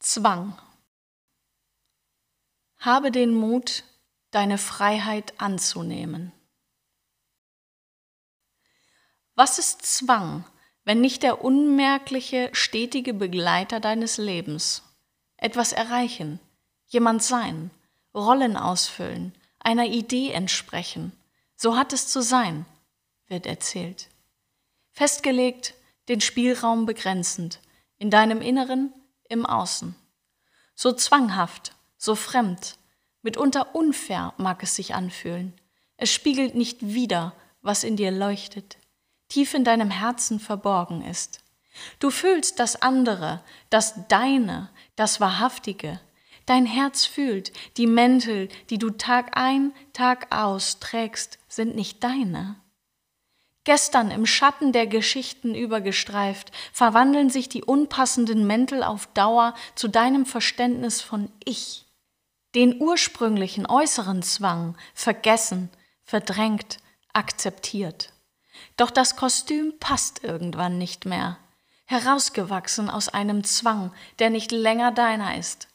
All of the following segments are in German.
Zwang. Habe den Mut, deine Freiheit anzunehmen. Was ist Zwang, wenn nicht der unmerkliche, stetige Begleiter deines Lebens? Etwas erreichen, jemand sein, Rollen ausfüllen, einer Idee entsprechen. So hat es zu sein, wird erzählt. Festgelegt, den Spielraum begrenzend, in deinem Inneren im Außen. So zwanghaft, so fremd, mitunter unfair mag es sich anfühlen. Es spiegelt nicht wider, was in dir leuchtet, tief in deinem Herzen verborgen ist. Du fühlst das andere, das Deine, das Wahrhaftige. Dein Herz fühlt, die Mäntel, die du Tag ein, Tag aus trägst, sind nicht deine. Gestern im Schatten der Geschichten übergestreift, verwandeln sich die unpassenden Mäntel auf Dauer zu deinem Verständnis von Ich. Den ursprünglichen äußeren Zwang vergessen, verdrängt, akzeptiert. Doch das Kostüm passt irgendwann nicht mehr, herausgewachsen aus einem Zwang, der nicht länger deiner ist.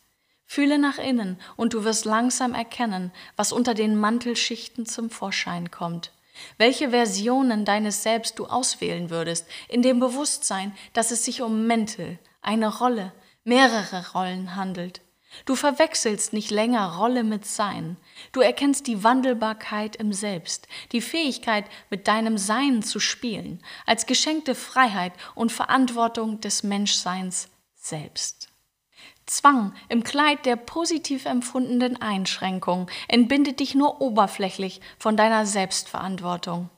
Fühle nach innen und du wirst langsam erkennen, was unter den Mantelschichten zum Vorschein kommt welche Versionen deines Selbst du auswählen würdest, in dem Bewusstsein, dass es sich um Mäntel, eine Rolle, mehrere Rollen handelt. Du verwechselst nicht länger Rolle mit Sein. Du erkennst die Wandelbarkeit im Selbst, die Fähigkeit, mit deinem Sein zu spielen, als geschenkte Freiheit und Verantwortung des Menschseins selbst. Zwang im Kleid der positiv empfundenen Einschränkung entbindet dich nur oberflächlich von deiner Selbstverantwortung.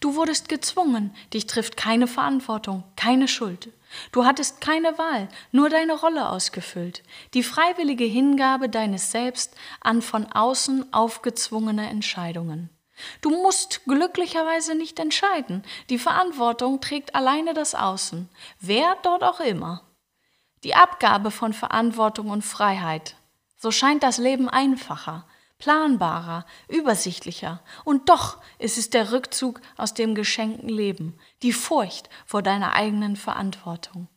Du wurdest gezwungen, dich trifft keine Verantwortung, keine Schuld. Du hattest keine Wahl, nur deine Rolle ausgefüllt, die freiwillige Hingabe deines Selbst an von außen aufgezwungene Entscheidungen. Du musst glücklicherweise nicht entscheiden, die Verantwortung trägt alleine das Außen, wer dort auch immer die Abgabe von Verantwortung und Freiheit. So scheint das Leben einfacher, planbarer, übersichtlicher. Und doch ist es der Rückzug aus dem geschenkten Leben, die Furcht vor deiner eigenen Verantwortung.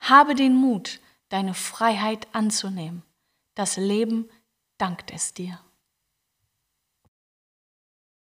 Habe den Mut, deine Freiheit anzunehmen. Das Leben dankt es dir.